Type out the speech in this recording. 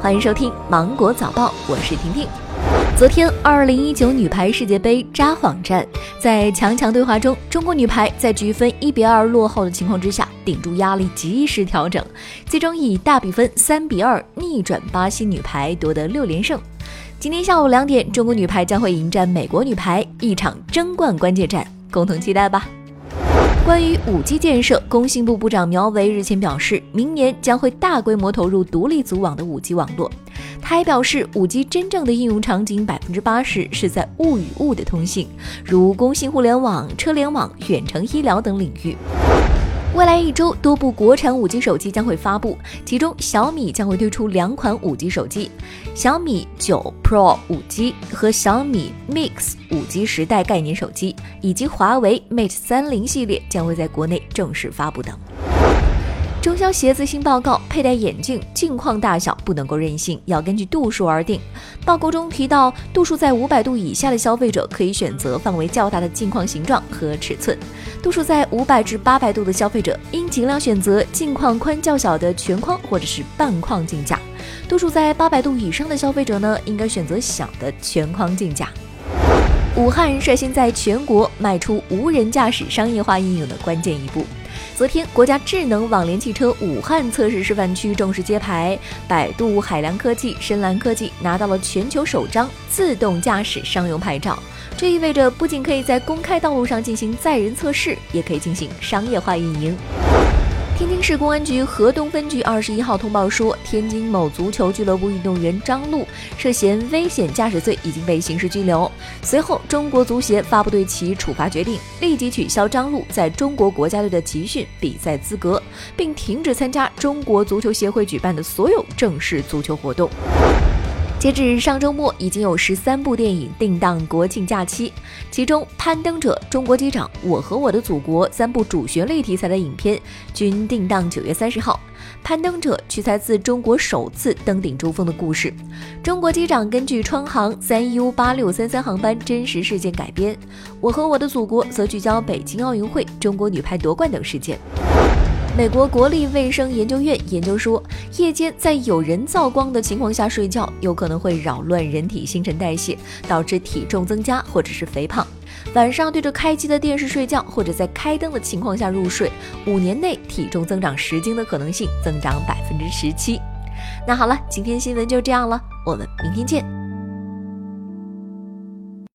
欢迎收听《芒果早报》，我是婷婷。昨天，二零一九女排世界杯札幌站，在强强对话中，中国女排在局分一比二落后的情况之下，顶住压力及时调整，最终以大比分三比二逆转巴西女排，夺得六连胜。今天下午两点，中国女排将会迎战美国女排，一场争冠关键战，共同期待吧。关于五 G 建设，工信部部长苗圩日前表示，明年将会大规模投入独立组网的五 G 网络。他还表示，五 G 真正的应用场景百分之八十是在物与物的通信，如工信互联网、车联网、远程医疗等领域。未来一周，多部国产 5G 手机将会发布，其中小米将会推出两款 5G 手机，小米九 Pro 5G 和小米 Mix 5G 时代概念手机，以及华为 Mate 三零系列将会在国内正式发布等。中消协最新报告，佩戴眼镜镜框大小不能够任性，要根据度数而定。报告中提到，度数在五百度以下的消费者可以选择范围较大的镜框形状和尺寸；度数在五百至八百度的消费者应尽量选择镜框宽较小的全框或者是半框镜架；度数在八百度以上的消费者呢，应该选择小的全框镜架。武汉率先在全国迈出无人驾驶商业化应用的关键一步。昨天，国家智能网联汽车武汉测试示范区正式揭牌，百度、海良科技、深蓝科技拿到了全球首张自动驾驶商用牌照。这意味着不仅可以在公开道路上进行载人测试，也可以进行商业化运营。天津市公安局河东分局二十一号通报说，天津某足球俱乐部运动员张璐涉嫌危险驾驶罪已经被刑事拘留。随后，中国足协发布对其处罚决定，立即取消张璐在中国国家队的集训比赛资格，并停止参加中国足球协会举办的所有正式足球活动。截至上周末，已经有十三部电影定档国庆假期，其中《攀登者》《中国机长》《我和我的祖国》三部主旋律题材的影片均定档九月三十号。《攀登者》取材自中国首次登顶珠峰的故事，《中国机长》根据川航三 U 八六三三航班真实事件改编，《我和我的祖国》则聚焦北京奥运会、中国女排夺冠等事件。美国国立卫生研究院研究说，夜间在有人造光的情况下睡觉，有可能会扰乱人体新陈代谢，导致体重增加或者是肥胖。晚上对着开机的电视睡觉，或者在开灯的情况下入睡，五年内体重增长十斤的可能性增长百分之十七。那好了，今天新闻就这样了，我们明天见。